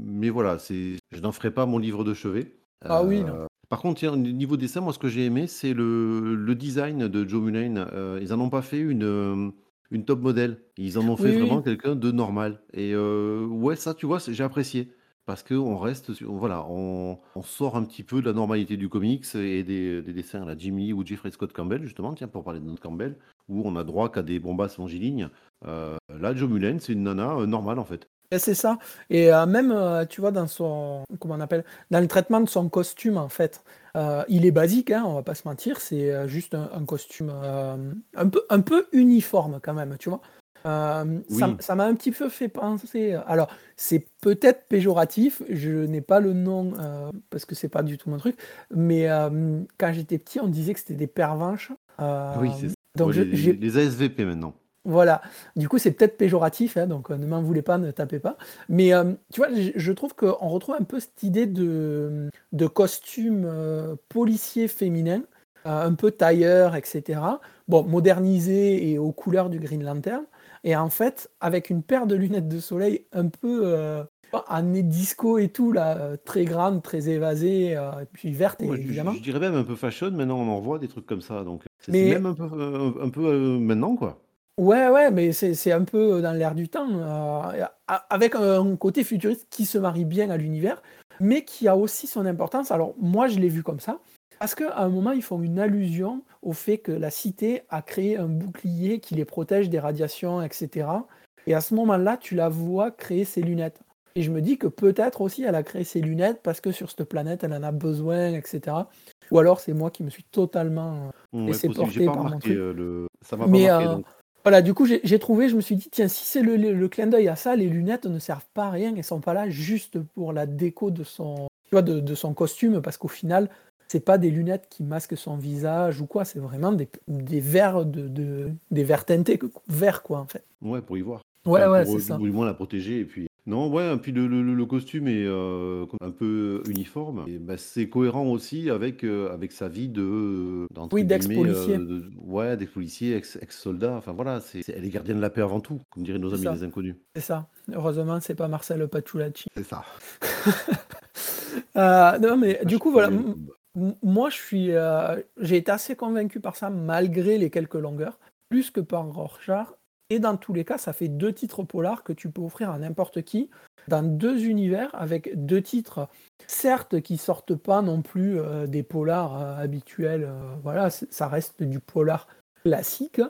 mais voilà, c'est, je n'en ferai pas mon livre de chevet. Ah oui, non. Par contre, au niveau dessin, moi, ce que j'ai aimé, c'est le, le design de Joe Mulane. ils en ont pas fait une une top modèle. Ils en ont fait vraiment quelqu'un de normal. Et euh, ouais, ça, tu vois, j'ai apprécié. Parce qu'on reste, voilà, on, sort un petit peu de la normalité du comics et des, dessins à la Jimmy ou Jeffrey Scott Campbell, justement, tiens, pour parler de notre Campbell, où on a droit qu'à des bombasses longilignes. Euh, là, Joe Mullen, c'est une nana euh, normale, en fait. c'est ça. Et même, tu vois, dans son, comment on appelle, dans le traitement de son costume, en fait, euh, il est basique, hein, on va pas se mentir, c'est euh, juste un, costume euh, un, peu, un peu uniforme quand même, tu vois. Ça m'a un petit peu fait penser. Alors, c'est peut-être péjoratif, je n'ai pas le nom parce que c'est pas du tout mon truc, mais quand j'étais petit, on disait que c'était des pervenches. oui, c'est ça. Donc, les ASVP maintenant. Voilà. Du coup, c'est peut-être péjoratif, hein, donc euh, ne m'en voulez pas, ne tapez pas. Mais euh, tu vois, je, trouve qu'on retrouve un peu cette idée de, de costume euh, policier féminin, un peu tailleur, etc. Bon, modernisé et aux couleurs du Green Lantern. Et en fait, avec une paire de lunettes de soleil un peu nez disco et tout, là, très grande, très évasée, et puis verte, évidemment. Je, dirais même un peu fashion, maintenant on en voit des trucs comme ça. Donc c'est même un peu, un peu maintenant, quoi. Ouais, ouais, mais c'est un peu dans l'air du temps, euh, avec un côté futuriste qui se marie bien à l'univers, mais qui a aussi son importance. Alors moi, je l'ai vu comme ça, Parce qu'à un moment, ils font une allusion au fait que la cité a créé un bouclier qui les protège des radiations, etc. Et à ce moment-là, tu la vois créer ses lunettes. Et je me dis que peut-être aussi elle a créé ses lunettes parce que sur cette planète, elle en a besoin, etc. Ou alors c'est moi qui me suis totalement Ouais, laissé porter par mon truc. euh, le. Ça m'a pas Mais marqué euh, voilà, du coup, j'ai j'ai trouvé, je me suis dit, tiens, si c'est le, le- le clin d'œil à ça, les lunettes ne servent pas à rien, elles sont pas là juste pour la déco de son, tu vois, de, de son costume, parce qu'au final, c'est pas des lunettes qui masquent son visage ou quoi, c'est vraiment des, des verres de, de- des verres teintés, verts quoi, en fait. Ouais, pour y voir. Ouais, Enfin, ouais, c'est ça. du moins la protéger et puis. Non, ouais, et puis le, le- le- le costume est euh, un peu uniforme. Et bah, c'est cohérent aussi avec, euh, avec sa vie de, Oui, d'ex-policier, euh, ouais, d'ex-policier, ex, ex-soldat. Enfin voilà, c'est, elle est gardienne de la paix avant tout, comme diraient nos amis ça, les inconnus. c'est ça. Heureusement, c'est pas Marcel Paciulacci. C'est ça. Non, mais Ah, du coup, voilà, moi, je suis, euh, j'ai été assez convaincu par ça, malgré les quelques longueurs, plus que par Rorschach. Et dans tous les cas, ça fait deux titres polars que tu peux offrir à n'importe qui, dans deux univers, avec deux titres, certes, qui sortent pas non plus euh, des polars euh, habituels, voilà, ça reste du polar classique,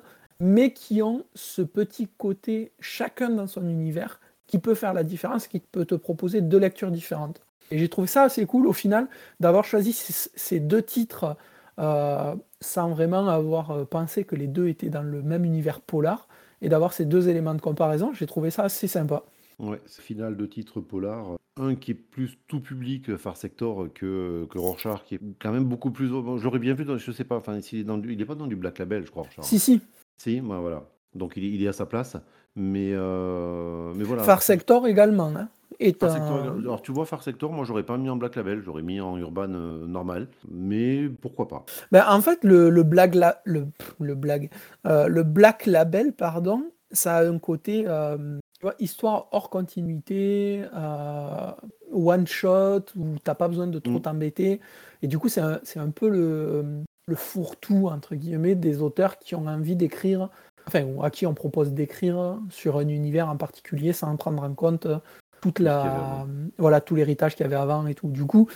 mais qui ont ce petit côté, chacun dans son univers, qui peut faire la différence, qui peut te proposer deux lectures différentes. Et j'ai trouvé ça assez cool au final d'avoir choisi ces, deux titres euh, sans vraiment avoir euh, pensé que les deux étaient dans le même univers polar et d'avoir ces deux éléments de comparaison. J'ai trouvé ça assez sympa. Ouais, final de titre polar. Un qui est plus tout public, Far Sector, que, que Rorschach, qui est quand même beaucoup plus. bon, J'aurais bien vu, dans, je sais pas, enfin, s'il est dans il est pas dans du Black Label, je crois, Rorschach. Si, si, Si, bah, voilà. Donc il est, il est à sa place. Mais, euh, mais voilà. Far Sector également hein, est Far Sector, un- alors tu vois, Far Sector, moi j'aurais pas mis en Black Label, j'aurais mis en Urban euh, normal. Mais pourquoi pas Ben, en fait, le, le, blague la- le, pff, le, blague, euh, le Black Label, pardon, ça a un côté euh, tu vois, histoire hors continuité, one shot, où t'as pas besoin de trop Mm. t'embêter. Et du coup, c'est un, peu le, le fourre-tout, entre guillemets, des auteurs qui ont envie d'écrire, enfin, ou à qui on propose d'écrire sur un univers en particulier sans prendre en compte toute la, avant. voilà, tout l'héritage qu'il y avait avant et tout. Du coup,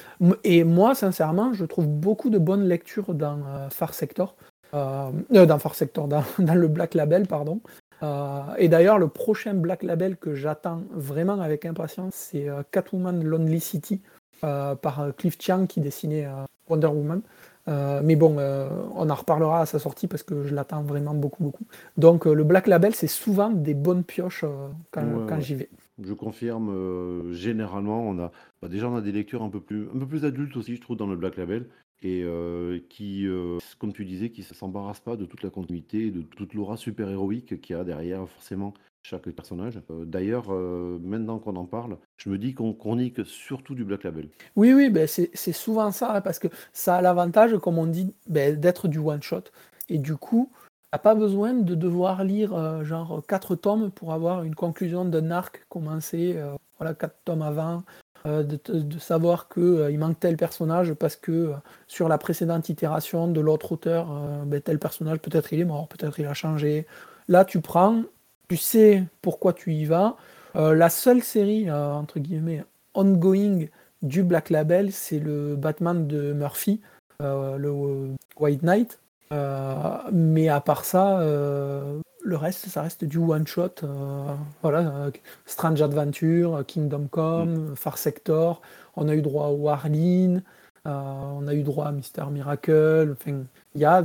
Et moi, sincèrement, je trouve beaucoup de bonnes lectures dans euh, Far Sector, euh, euh, dans Far Sector, dans, dans le Black Label, pardon. Euh, et d'ailleurs, le prochain Black Label que j'attends vraiment avec impatience, c'est euh, Catwoman Lonely City euh, par euh, Cliff Chiang qui dessinait euh, Wonder Woman. Euh, mais bon, euh, on en reparlera à sa sortie parce que je l'attends vraiment beaucoup, beaucoup. Donc, euh, le Black Label, c'est souvent des bonnes pioches euh, quand, Ouais, quand ouais. j'y vais. Je confirme, euh, généralement, on a bah, déjà on a des lectures un peu plus un peu plus adultes aussi, je trouve, dans le Black Label, et euh, qui, euh, comme tu disais, qui ne s'embarrassent pas de toute la continuité, de toute l'aura super-héroïque qu'il y a derrière forcément chaque personnage. D'ailleurs, maintenant qu'on en parle, je me dis qu'on chronique surtout du Black Label. Oui, oui, ben c'est c'est souvent ça, hein, parce que ça a l'avantage, comme on dit, ben, d'être du one-shot. Et du coup, t'as pas besoin de devoir lire euh, genre quatre tomes pour avoir une conclusion d'un arc commencé, euh, voilà, quatre tomes avant, euh, de, savoir qu'il manque tel personnage parce que euh, sur la précédente itération de l'autre auteur, euh, ben, tel personnage, peut-être il est mort, peut-être il a changé. Là, tu prends, tu sais pourquoi tu y vas. Euh, la seule série, euh, entre guillemets, ongoing du Black Label, c'est le Batman de Murphy, euh, le euh, White Knight. Euh, mais à part ça, euh, le reste, ça reste du one shot. euh, voilà, Strange Adventure, Kingdom Come, Far Sector. On a eu droit à Warline, euh, on a eu droit à Mister Miracle. Enfin, il y a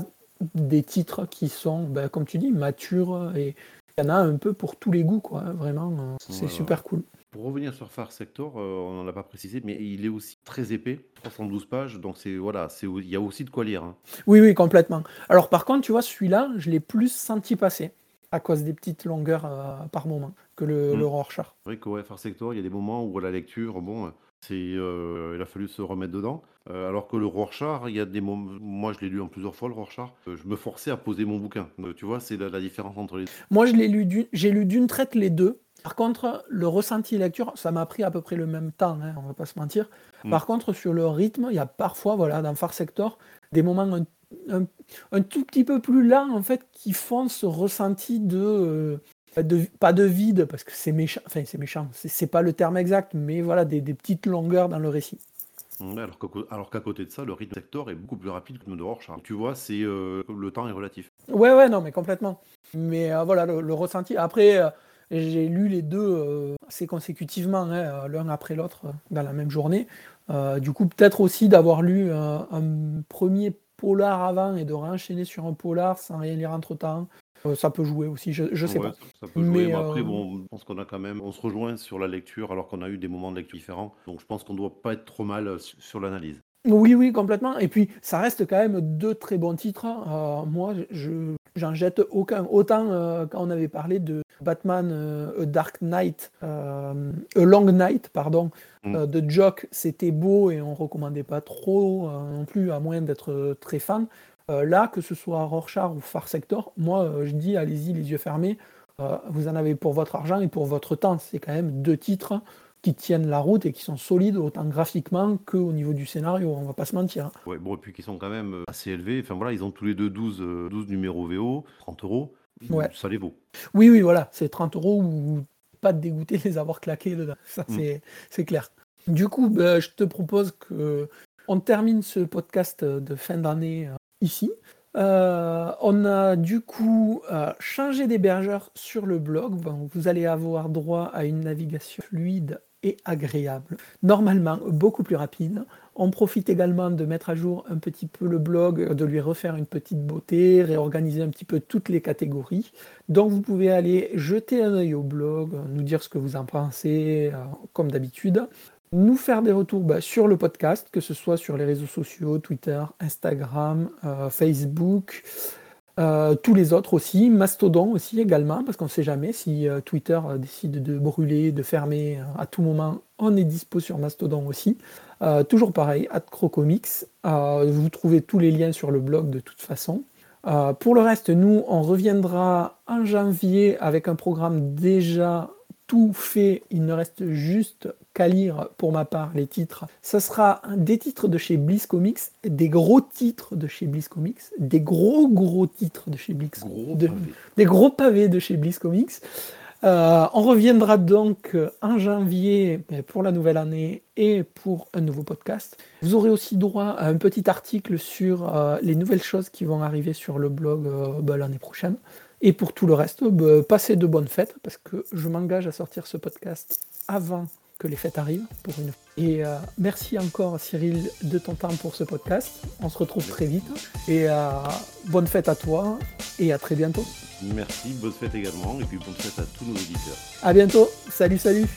des titres qui sont, ben, comme tu dis, matures et il y en a un peu pour tous les goûts, quoi. hein, Vraiment, c'est super cool. Pour revenir sur Far Sector, euh, on n'en a pas précisé, mais il est aussi très épais, 312 pages, donc c'est voilà, c'est il y a aussi de quoi lire. hein. Oui, oui, complètement. Alors par contre, tu vois, celui-là, je l'ai plus senti passer à cause des petites longueurs euh, par moment que le, Mm. le Rorschach. C'est vrai que ouais, Far Sector, il y a des moments où à la lecture, bon, c'est, euh, il a fallu se remettre dedans. Euh, alors que le Rorschach, il y a des moments, moi je l'ai lu en plusieurs fois le Rorschach, euh, je me forçais à poser mon bouquin. Euh, tu vois, c'est la, la différence entre les deux. Moi, je l'ai lu, d'une- j'ai lu d'une traite les deux. Par contre, le ressenti lecture, ça m'a pris à peu près le même temps, hein, on va pas se mentir. Mm. Par contre, sur le rythme, il y a parfois, voilà, dans Far Sector, des moments un, un- un tout petit peu plus lents, en fait, qui font ce ressenti de, euh, de- pas de vide, parce que c'est méchant, enfin, c'est méchant, c'est pas le terme exact, mais voilà, des, des petites longueurs dans le récit. alors qu'à côté de ça, le rythme secteur est beaucoup plus rapide que le de Rorschach. Tu vois, c'est euh, le temps est relatif. Ouais, ouais, non, mais complètement. Mais euh, voilà, le, ressenti. Après, euh, j'ai lu les deux assez consécutivement, hein, l'un après l'autre, dans la même journée. du coup, peut-être aussi d'avoir lu un premier polar avant et de réenchaîner sur un polar sans rien lire entre temps. Euh, ça peut jouer aussi, je, je sais pas. Ça, peut jouer, mais, après, euh, bon, je pense qu'on a quand même, on se rejoint sur la lecture alors qu'on a eu des moments de lecture différents. Donc je pense qu'on doit pas être trop mal euh, sur l'analyse. Oui, oui, complètement. Et puis, ça reste quand même deux très bons titres. moi, je j'en jette aucun. Autant quand on avait parlé de Batman A Dark Knight, A Long Night, pardon, mm. de Jock, c'était beau et on recommandait pas trop non plus, à moins d'être très fan. Euh, là, que ce soit Rorschach ou Far Sector, moi euh, je dis allez-y les yeux fermés, euh, vous en avez pour votre argent et pour votre temps. C'est quand même deux titres qui tiennent la route et qui sont solides autant graphiquement qu'au niveau du scénario, on va pas se mentir. Ouais, bon, et puis qui sont quand même assez élevés. Enfin voilà, ils ont tous les deux 12, 12 numéros VO, 30 euros. Ouais. Ça les vaut. Oui, oui, voilà, c'est 30 euros ou pas de dégoûter les avoir claqués dedans. Ça, mm. c'est clair. Du coup, ben, je te propose que on termine ce podcast de fin d'année ici. Euh, on a du coup euh, changé d'hébergeur sur le blog. vous allez avoir droit à une navigation fluide agréable. Normalement, beaucoup plus rapide. On profite également de mettre à jour un petit peu le blog, de lui refaire une petite beauté, réorganiser un petit peu toutes les catégories. Donc vous pouvez aller jeter un œil au blog, nous dire ce que vous en pensez, euh, comme d'habitude nous faire des retours bah, sur le podcast, que ce soit sur les réseaux sociaux, Twitter, Instagram, euh, Facebook, euh, tous les autres aussi, Mastodon aussi également, parce qu'on ne sait jamais si euh, Twitter décide de brûler, de fermer à tout moment, on est dispo sur Mastodon aussi. toujours pareil, at Crocomics, vous trouvez tous les liens sur le blog de toute façon. pour le reste, nous, on reviendra en janvier avec un programme déjà tout fait, il ne reste juste qu'à lire pour ma part les titres. Ce sera des titres de chez Bliss Comics, des gros titres de chez Bliss Comics, des gros gros titres de chez Bliss des gros pavés de chez Bliss Comics. Euh, on reviendra donc en janvier pour la nouvelle année et pour un nouveau podcast. Vous aurez aussi droit à un petit article sur euh, les nouvelles choses qui vont arriver sur le blog euh, bah, l'année prochaine. Et pour tout le reste, bah, passez de bonnes fêtes, parce que je m'engage à sortir ce podcast avant que les fêtes arrivent. Pour une... Et euh, merci encore Cyril de ton temps pour ce podcast. On se retrouve très vite. Et euh, bonne fête à toi et à très bientôt. Merci, bonne fête également, et puis bonne fête à tous nos auditeurs. À bientôt, salut salut